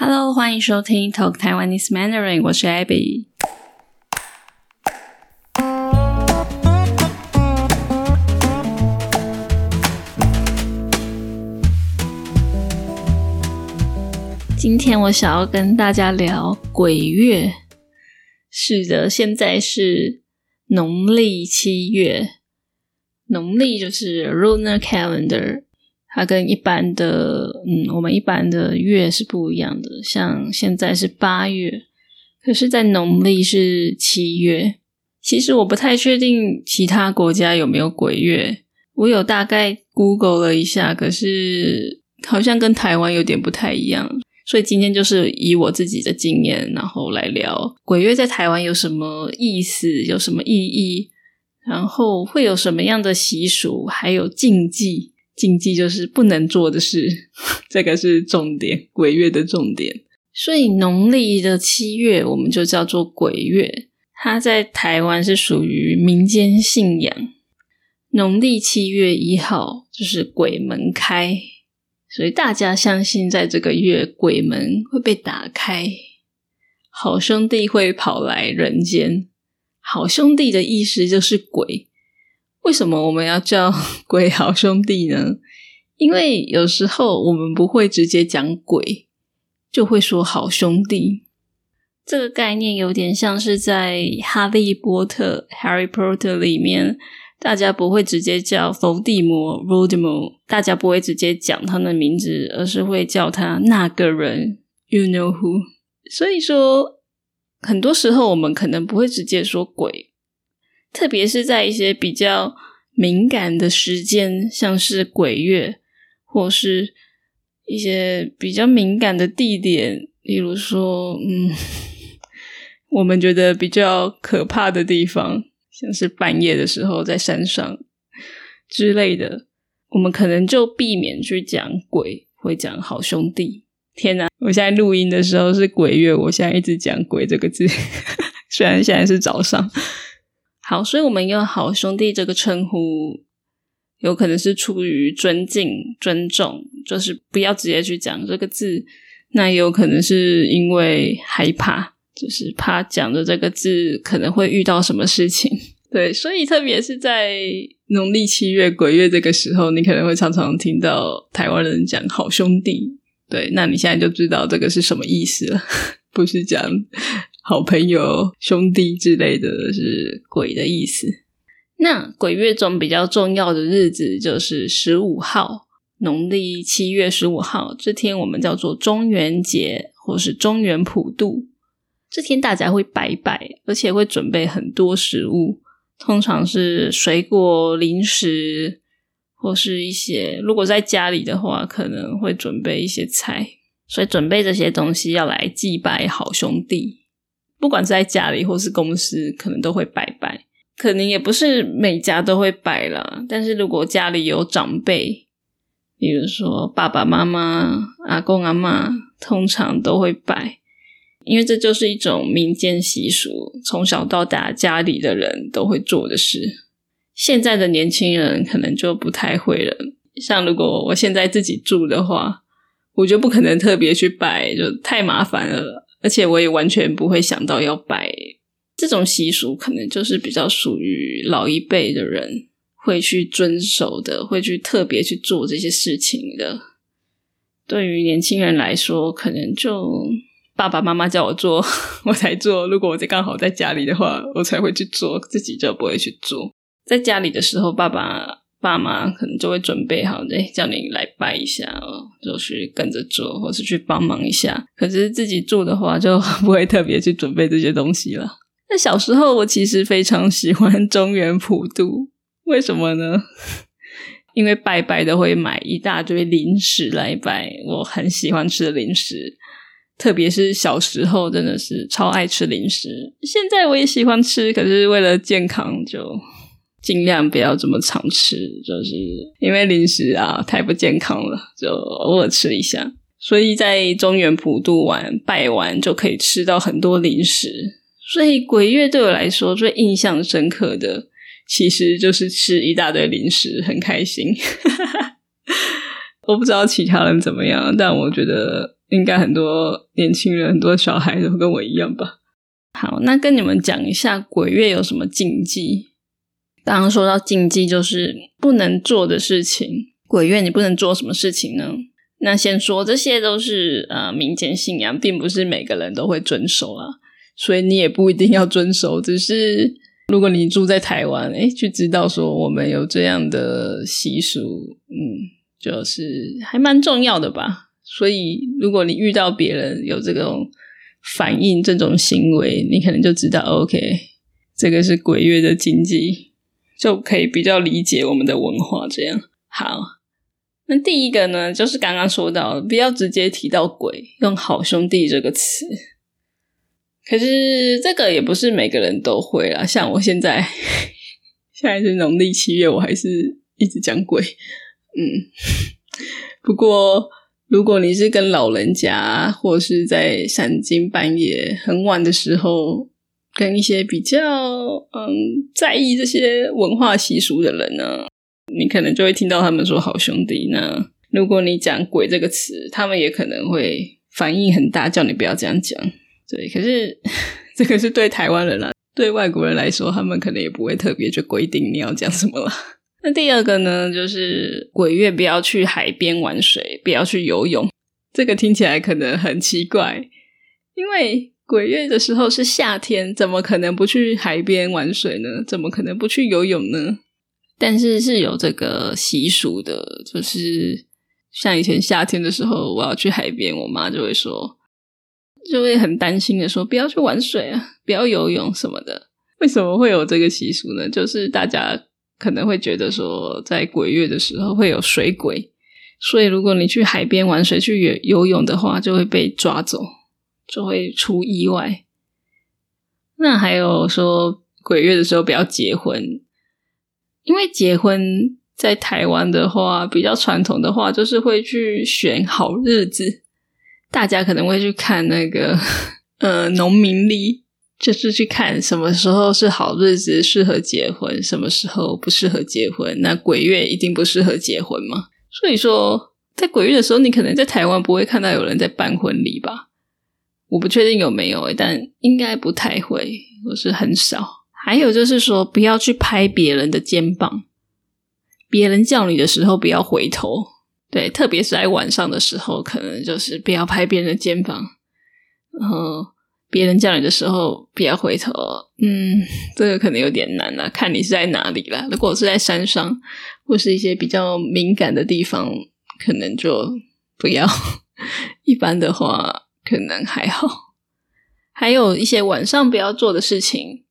Hello，欢迎收听 Talk Taiwanese Mandarin，我是 Abby。今天我想要跟大家聊鬼月。是的，现在是农历七月，农历就是 Lunar Calendar。它跟一般的，嗯，我们一般的月是不一样的。像现在是八月，可是，在农历是七月。其实我不太确定其他国家有没有鬼月，我有大概 Google 了一下，可是好像跟台湾有点不太一样。所以今天就是以我自己的经验，然后来聊鬼月在台湾有什么意思，有什么意义，然后会有什么样的习俗，还有禁忌。禁忌就是不能做的事，这个是重点，鬼月的重点。所以农历的七月，我们就叫做鬼月。它在台湾是属于民间信仰。农历七月一号就是鬼门开，所以大家相信在这个月鬼门会被打开，好兄弟会跑来人间。好兄弟的意思就是鬼。为什么我们要叫 鬼好兄弟呢？因为有时候我们不会直接讲鬼，就会说好兄弟。这个概念有点像是在《哈利波特》（Harry Potter） 里面，大家不会直接叫伏地魔 v o l d e m o r 大家不会直接讲他的名字，而是会叫他那个人 （You know who）。所以说，很多时候我们可能不会直接说鬼。特别是在一些比较敏感的时间，像是鬼月，或是一些比较敏感的地点，例如说，嗯，我们觉得比较可怕的地方，像是半夜的时候在山上之类的，我们可能就避免去讲鬼，会讲好兄弟。天哪！我现在录音的时候是鬼月，我现在一直讲鬼这个字，虽然现在是早上。好，所以我们用“好兄弟”这个称呼，有可能是出于尊敬、尊重，就是不要直接去讲这个字。那也有可能是因为害怕，就是怕讲的这个字可能会遇到什么事情。对，所以特别是在农历七月鬼月这个时候，你可能会常常听到台湾人讲“好兄弟”。对，那你现在就知道这个是什么意思了，不是讲。好朋友、兄弟之类的是鬼的意思。那鬼月中比较重要的日子就是十五号，农历七月十五号这天，我们叫做中元节，或是中元普渡。这天大家会拜拜，而且会准备很多食物，通常是水果、零食，或是一些如果在家里的话，可能会准备一些菜。所以准备这些东西要来祭拜好兄弟。不管是在家里或是公司，可能都会拜拜。可能也不是每家都会拜啦，但是如果家里有长辈，比如说爸爸妈妈、阿公阿妈，通常都会拜，因为这就是一种民间习俗，从小到大家里的人都会做的事。现在的年轻人可能就不太会了。像如果我现在自己住的话，我就不可能特别去拜，就太麻烦了。而且我也完全不会想到要摆这种习俗，可能就是比较属于老一辈的人会去遵守的，会去特别去做这些事情的。对于年轻人来说，可能就爸爸妈妈叫我做，我才做。如果我在刚好在家里的话，我才会去做，自己就不会去做。在家里的时候，爸爸。爸妈可能就会准备好，哎，叫你来拜一下，就去跟着做，或是去帮忙一下。可是自己做的话，就不会特别去准备这些东西了。那小时候，我其实非常喜欢中原普渡，为什么呢？因为拜拜都会买一大堆零食来拜，我很喜欢吃的零食，特别是小时候真的是超爱吃零食。现在我也喜欢吃，可是为了健康就。尽量不要这么常吃，就是因为零食啊太不健康了，就偶尔吃一下。所以在中原普渡完拜完就可以吃到很多零食。所以鬼月对我来说最印象深刻的，其实就是吃一大堆零食，很开心。我不知道其他人怎么样，但我觉得应该很多年轻人、很多小孩都跟我一样吧。好，那跟你们讲一下鬼月有什么禁忌。刚刚说到禁忌，就是不能做的事情。鬼月你不能做什么事情呢？那先说，这些都是呃民间信仰，并不是每个人都会遵守啊，所以你也不一定要遵守。只是如果你住在台湾，诶，就知道说我们有这样的习俗，嗯，就是还蛮重要的吧。所以如果你遇到别人有这种反应、这种行为，你可能就知道，OK，这个是鬼月的禁忌，就可以比较理解我们的文化。这样好。那第一个呢，就是刚刚说到，不要直接提到鬼，用“好兄弟”这个词。可是这个也不是每个人都会啦，像我现在，现在是农历七月，我还是一直讲鬼。嗯，不过如果你是跟老人家，或是在三更半夜很晚的时候，跟一些比较嗯在意这些文化习俗的人呢。你可能就会听到他们说“好兄弟”。那如果你讲“鬼”这个词，他们也可能会反应很大，叫你不要这样讲。对，可是这个是对台湾人啦，对外国人来说，他们可能也不会特别去规定你要讲什么了。那第二个呢，就是鬼月不要去海边玩水，不要去游泳。这个听起来可能很奇怪，因为鬼月的时候是夏天，怎么可能不去海边玩水呢？怎么可能不去游泳呢？但是是有这个习俗的，就是像以前夏天的时候，我要去海边，我妈就会说，就会很担心的说，不要去玩水啊，不要游泳什么的。为什么会有这个习俗呢？就是大家可能会觉得说，在鬼月的时候会有水鬼，所以如果你去海边玩水、去游游泳的话，就会被抓走，就会出意外。那还有说，鬼月的时候不要结婚。因为结婚在台湾的话，比较传统的话，就是会去选好日子。大家可能会去看那个呃农民历，就是去看什么时候是好日子适合结婚，什么时候不适合结婚。那鬼月一定不适合结婚嘛？所以说，在鬼月的时候，你可能在台湾不会看到有人在办婚礼吧？我不确定有没有，但应该不太会，或是很少。还有就是说，不要去拍别人的肩膀，别人叫你的时候不要回头。对，特别是在晚上的时候，可能就是不要拍别人的肩膀。然后别人叫你的时候不要回头。嗯，这个可能有点难了，看你是在哪里啦。如果是在山上或是一些比较敏感的地方，可能就不要。一般的话，可能还好。还有一些晚上不要做的事情。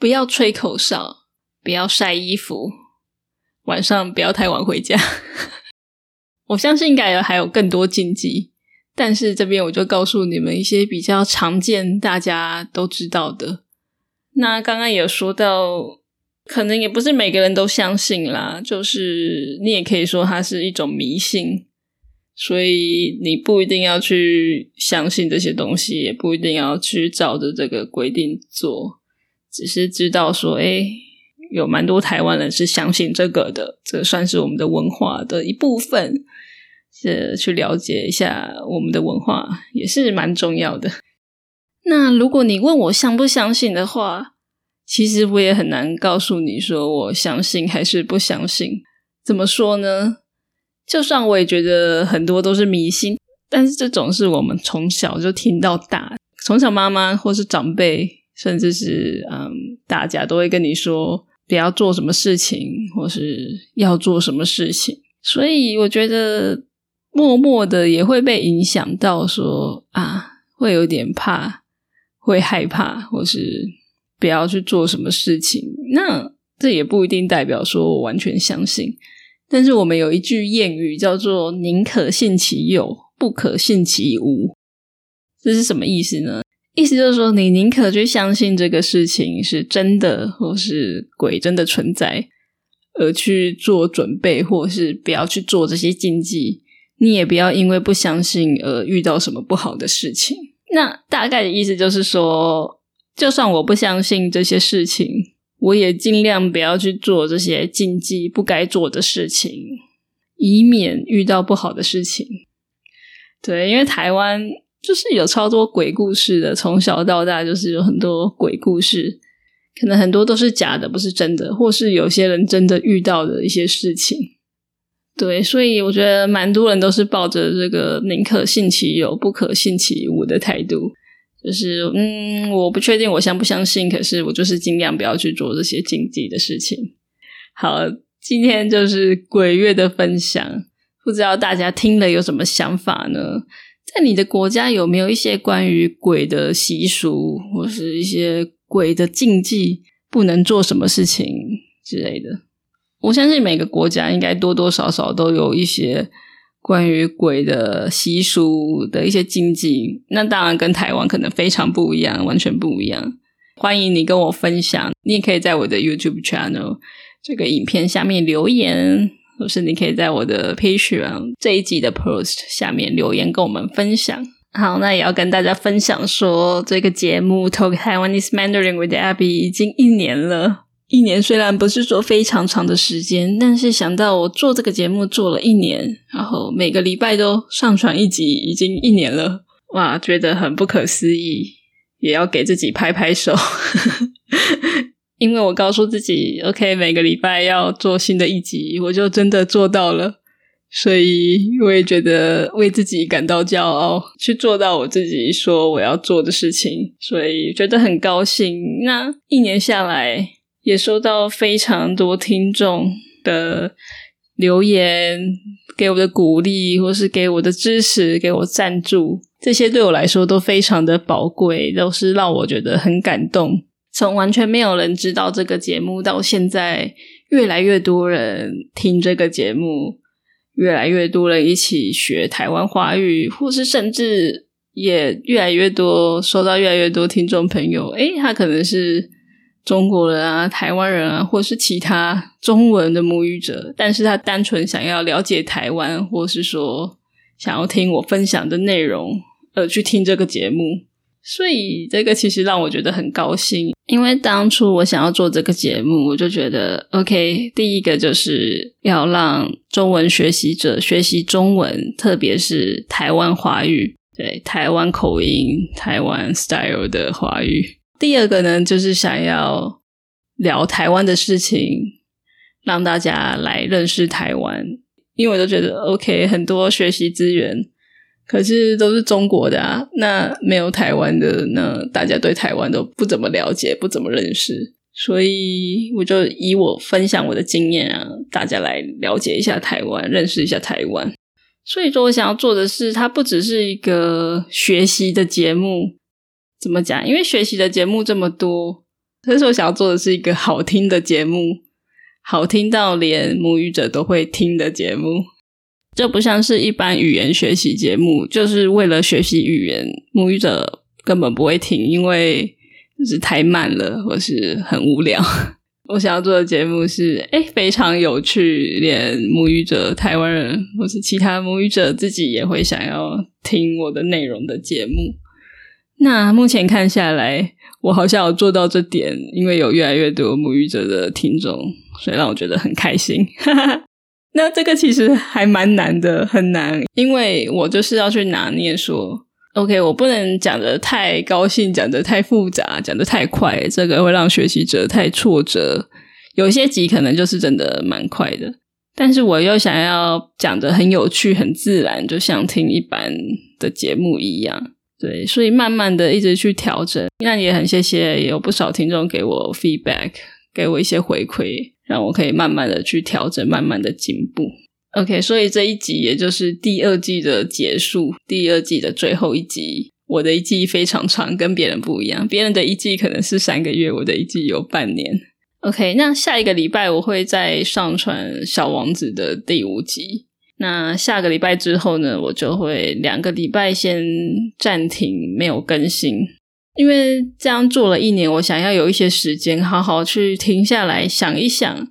不要吹口哨，不要晒衣服，晚上不要太晚回家。我相信应该还有更多禁忌，但是这边我就告诉你们一些比较常见、大家都知道的。那刚刚有说到，可能也不是每个人都相信啦，就是你也可以说它是一种迷信，所以你不一定要去相信这些东西，也不一定要去照着这个规定做。只是知道说，哎，有蛮多台湾人是相信这个的，这算是我们的文化的一部分。是去了解一下我们的文化，也是蛮重要的。那如果你问我相不相信的话，其实我也很难告诉你说我相信还是不相信。怎么说呢？就算我也觉得很多都是迷信，但是这种是我们从小就听到大，从小妈妈或是长辈。甚至是嗯，大家都会跟你说不要做什么事情，或是要做什么事情，所以我觉得默默的也会被影响到，说啊，会有点怕，会害怕，或是不要去做什么事情。那这也不一定代表说我完全相信，但是我们有一句谚语叫做“宁可信其有，不可信其无”，这是什么意思呢？意思就是说，你宁可去相信这个事情是真的，或是鬼真的存在，而去做准备，或是不要去做这些禁忌。你也不要因为不相信而遇到什么不好的事情。那大概的意思就是说，就算我不相信这些事情，我也尽量不要去做这些禁忌不该做的事情，以免遇到不好的事情。对，因为台湾就是有超多鬼故事的，从小到大就是有很多鬼故事，可能很多都是假的，不是真的，或是有些人真的遇到的一些事情。对，所以我觉得蛮多人都是抱着这个宁可信其有，不可信其无的态度。就是嗯，我不确定我相不相信，可是我就是尽量不要去做这些禁忌的事情。好，今天就是鬼月的分享，不知道大家听了有什么想法呢？在你的国家有没有一些关于鬼的习俗，或是一些鬼的禁忌，不能做什么事情之类的？我相信每个国家应该多多少少都有一些。关于鬼的习俗的一些禁忌，那当然跟台湾可能非常不一样，完全不一样。欢迎你跟我分享，你也可以在我的 YouTube channel 这个影片下面留言，或是你可以在我的 Patreon 这一集的 post 下面留言跟我们分享。好，那也要跟大家分享说，这个节目 Talk Taiwanese Mandarin with Abby 已经一年了。一年虽然不是说非常长的时间，但是想到我做这个节目做了一年，然后每个礼拜都上传一集，已经一年了，哇，觉得很不可思议，也要给自己拍拍手，因为我告诉自己，OK，每个礼拜要做新的一集，我就真的做到了，所以我也觉得为自己感到骄傲，去做到我自己说我要做的事情，所以觉得很高兴。那一年下来。也收到非常多听众的留言，给我的鼓励，或是给我的支持，给我赞助，这些对我来说都非常的宝贵，都是让我觉得很感动。从完全没有人知道这个节目，到现在越来越多人听这个节目，越来越多人一起学台湾话语，或是甚至也越来越多收到越来越多听众朋友，诶，他可能是。中国人啊，台湾人啊，或是其他中文的母语者，但是他单纯想要了解台湾，或是说想要听我分享的内容，而去听这个节目，所以这个其实让我觉得很高兴。因为当初我想要做这个节目，我就觉得，OK，第一个就是要让中文学习者学习中文，特别是台湾华语，对台湾口音、台湾 style 的华语。第二个呢，就是想要聊台湾的事情，让大家来认识台湾。因为我都觉得，OK，很多学习资源，可是都是中国的啊，那没有台湾的，那大家对台湾都不怎么了解，不怎么认识。所以我就以我分享我的经验啊，大家来了解一下台湾，认识一下台湾。所以说我想要做的是，它不只是一个学习的节目。怎么讲？因为学习的节目这么多，可是我想要做的是一个好听的节目，好听到连母语者都会听的节目。这不像是一般语言学习节目，就是为了学习语言，母语者根本不会听，因为就是太慢了，或是很无聊。我想要做的节目是，哎，非常有趣，连母语者、台湾人或是其他母语者自己也会想要听我的内容的节目。那目前看下来，我好像有做到这点，因为有越来越多母语者的听众，所以让我觉得很开心。那这个其实还蛮难的，很难，因为我就是要去拿捏说，OK，我不能讲的太高兴，讲的太复杂，讲的太快，这个会让学习者太挫折。有些集可能就是真的蛮快的，但是我又想要讲的很有趣、很自然，就像听一般的节目一样。对，所以慢慢的一直去调整，那也很谢谢有不少听众给我 feedback，给我一些回馈，让我可以慢慢的去调整，慢慢的进步。OK，所以这一集也就是第二季的结束，第二季的最后一集。我的一季非常长，跟别人不一样，别人的一季可能是三个月，我的一季有半年。OK，那下一个礼拜我会再上传《小王子》的第五集。那下个礼拜之后呢，我就会两个礼拜先暂停，没有更新，因为这样做了一年，我想要有一些时间，好好去停下来想一想，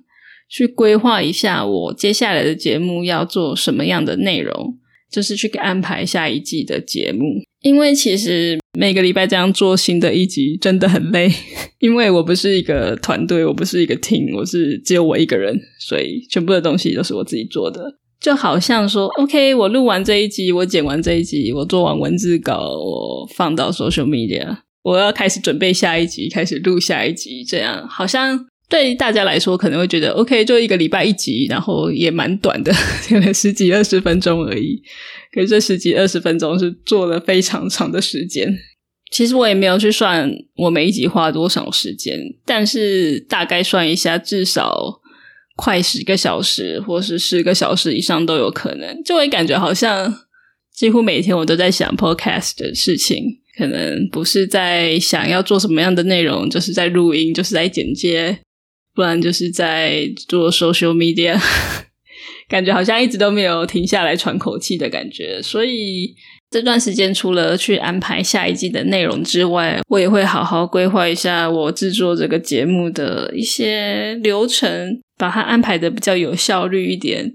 去规划一下我接下来的节目要做什么样的内容，就是去安排下一季的节目。因为其实每个礼拜这样做新的一集真的很累，因为我不是一个团队，我不是一个 team，我是只有我一个人，所以全部的东西都是我自己做的。就好像说，OK，我录完这一集，我剪完这一集，我做完文字稿，我放到 social media，我要开始准备下一集，开始录下一集，这样好像对大家来说可能会觉得 OK，就一个礼拜一集，然后也蛮短的，可能十几二十分钟而已。可是这十几二十分钟是做了非常长的时间。其实我也没有去算我每一集花多少时间，但是大概算一下，至少。快十个小时，或是十个小时以上都有可能，就会感觉好像几乎每天我都在想 podcast 的事情，可能不是在想要做什么样的内容，就是在录音，就是在剪接，不然就是在做 social media，感觉好像一直都没有停下来喘口气的感觉，所以。这段时间除了去安排下一季的内容之外，我也会好好规划一下我制作这个节目的一些流程，把它安排的比较有效率一点，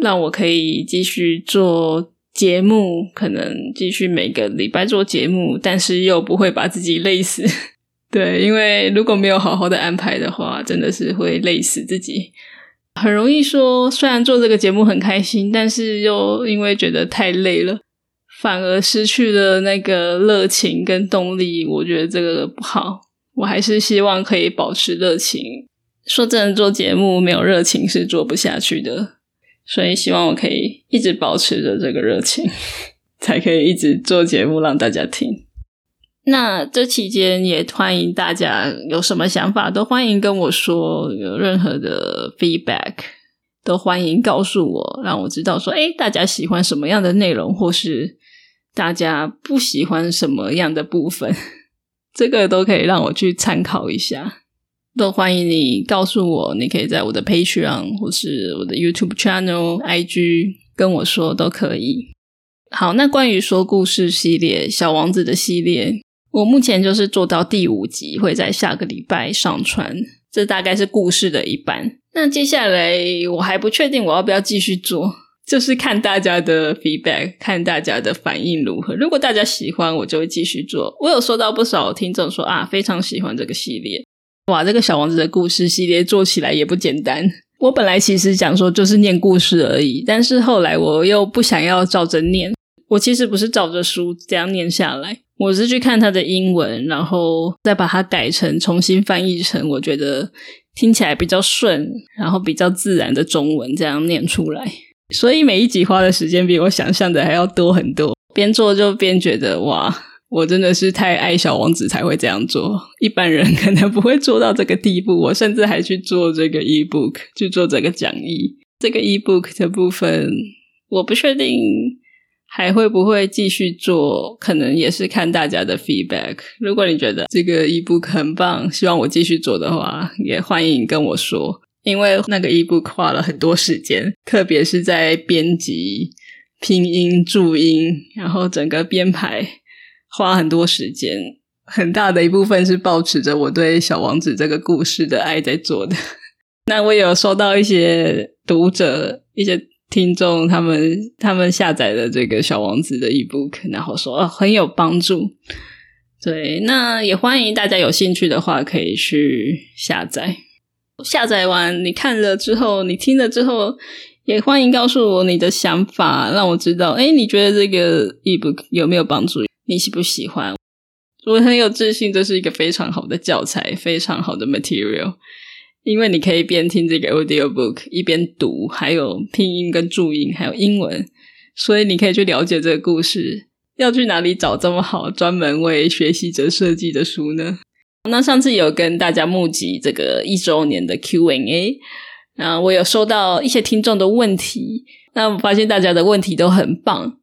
让我可以继续做节目，可能继续每个礼拜做节目，但是又不会把自己累死。对，因为如果没有好好的安排的话，真的是会累死自己，很容易说虽然做这个节目很开心，但是又因为觉得太累了。反而失去了那个热情跟动力，我觉得这个不好。我还是希望可以保持热情。说真的，做节目没有热情是做不下去的，所以希望我可以一直保持着这个热情，才可以一直做节目让大家听。那这期间也欢迎大家有什么想法都欢迎跟我说，有任何的 feedback 都欢迎告诉我，让我知道说，哎，大家喜欢什么样的内容，或是。大家不喜欢什么样的部分，这个都可以让我去参考一下。都欢迎你告诉我，你可以在我的 Patreon 或是我的 YouTube Channel、IG 跟我说都可以。好，那关于说故事系列《小王子》的系列，我目前就是做到第五集，会在下个礼拜上传。这大概是故事的一半。那接下来我还不确定我要不要继续做。就是看大家的 feedback，看大家的反应如何。如果大家喜欢，我就会继续做。我有收到不少听众说啊，非常喜欢这个系列。哇，这个小王子的故事系列做起来也不简单。我本来其实讲说就是念故事而已，但是后来我又不想要照着念。我其实不是照着书这样念下来，我是去看它的英文，然后再把它改成重新翻译成我觉得听起来比较顺，然后比较自然的中文，这样念出来。所以每一集花的时间比我想象的还要多很多。边做就边觉得哇，我真的是太爱小王子才会这样做，一般人可能不会做到这个地步。我甚至还去做这个 ebook，去做这个讲义。这个 ebook 的部分，我不确定还会不会继续做，可能也是看大家的 feedback。如果你觉得这个 ebook 很棒，希望我继续做的话，也欢迎跟我说。因为那个 ebook 花了很多时间，特别是在编辑、拼音、注音，然后整个编排花很多时间，很大的一部分是保持着我对小王子这个故事的爱在做的。那我有收到一些读者、一些听众，他们他们下载了这个小王子的 ebook，然后说哦很有帮助。对，那也欢迎大家有兴趣的话可以去下载。下载完，你看了之后，你听了之后，也欢迎告诉我你的想法，让我知道。哎，你觉得这个 ebook 有没有帮助？你喜不喜欢？我很有自信，这是一个非常好的教材，非常好的 material，因为你可以边听这个 audio book 一边读，还有拼音跟注音，还有英文，所以你可以去了解这个故事。要去哪里找这么好专门为学习者设计的书呢？那上次有跟大家募集这个一周年的 Q&A，那我有收到一些听众的问题，那我发现大家的问题都很棒，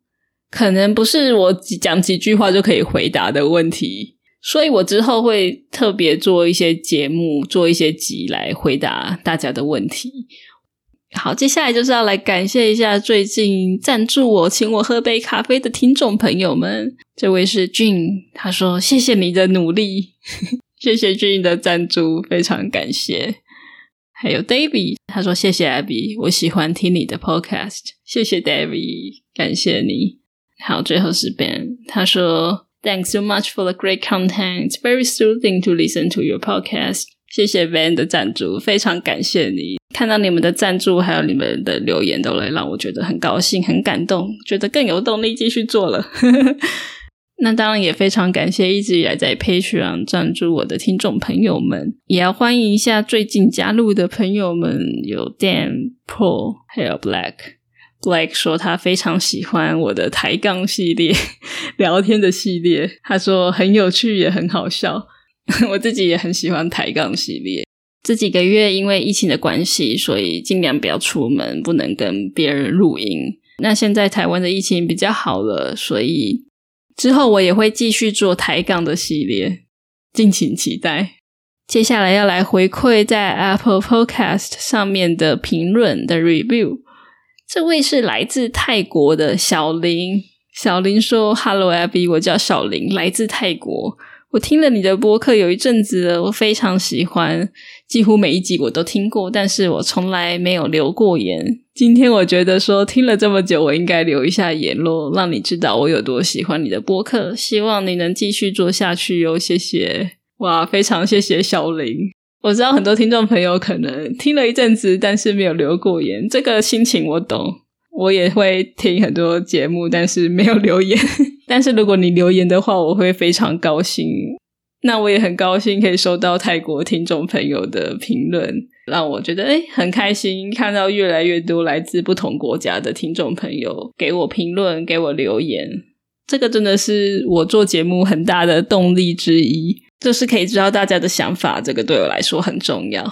可能不是我讲几句话就可以回答的问题，所以我之后会特别做一些节目，做一些集来回答大家的问题。好，接下来就是要来感谢一下最近赞助我、请我喝杯咖啡的听众朋友们。这位是俊，他说：“谢谢你的努力。”谢谢俊的赞助，非常感谢。还有 David，他说谢谢 Abby，我喜欢听你的 Podcast。谢谢 David，感谢你。好，最后是 Ben，他说 Thanks so much for the great content. It's very soothing to listen to your podcast. 谢谢 Ben 的赞助，非常感谢你。看到你们的赞助，还有你们的留言，都来让我觉得很高兴、很感动，觉得更有动力继续做了。那当然也非常感谢一直以来在 Patreon 赞助我的听众朋友们，也要欢迎一下最近加入的朋友们，有 Dan、Pro 还有 Black。Black 说他非常喜欢我的抬杠系列、聊天的系列，他说很有趣也很好笑。我自己也很喜欢抬杠系列。这几个月因为疫情的关系，所以尽量不要出门，不能跟别人录音。那现在台湾的疫情比较好了，所以之后我也会继续做抬杠的系列，敬请期待。接下来要来回馈在 Apple Podcast 上面的评论的 review。这位是来自泰国的小林，小林说：“Hello Abby，我叫小林，来自泰国。”我听了你的播客有一阵子，我非常喜欢，几乎每一集我都听过，但是我从来没有留过言。今天我觉得说听了这么久，我应该留一下言咯，让你知道我有多喜欢你的播客。希望你能继续做下去哟，谢谢！哇，非常谢谢小林。我知道很多听众朋友可能听了一阵子，但是没有留过言，这个心情我懂。我也会听很多节目，但是没有留言。但是如果你留言的话，我会非常高兴。那我也很高兴可以收到泰国听众朋友的评论，让我觉得诶很开心，看到越来越多来自不同国家的听众朋友给我评论、给我留言。这个真的是我做节目很大的动力之一，就是可以知道大家的想法，这个对我来说很重要。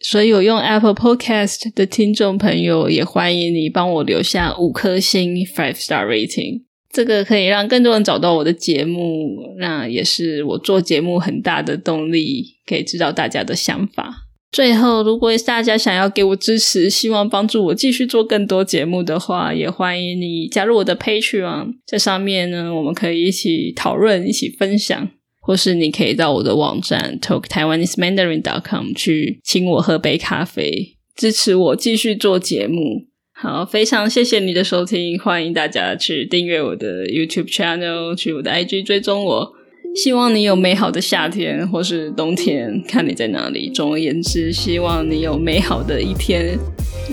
所以有用 Apple Podcast 的听众朋友，也欢迎你帮我留下五颗星 （five star rating）。这个可以让更多人找到我的节目，那也是我做节目很大的动力，可以知道大家的想法。最后，如果大家想要给我支持，希望帮助我继续做更多节目的话，也欢迎你加入我的 Patreon，在上面呢，我们可以一起讨论、一起分享，或是你可以到我的网站 talk taiwanese mandarin dot com 去请我喝杯咖啡，支持我继续做节目。好，非常谢谢你的收听，欢迎大家去订阅我的 YouTube channel，去我的 IG 追踪我。希望你有美好的夏天或是冬天，看你在哪里。总而言之，希望你有美好的一天。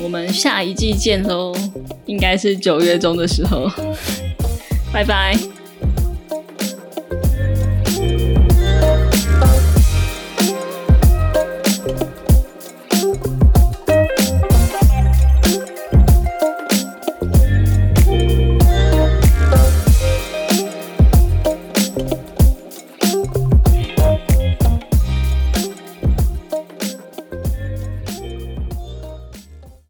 我们下一季见喽，应该是九月中的时候。拜拜。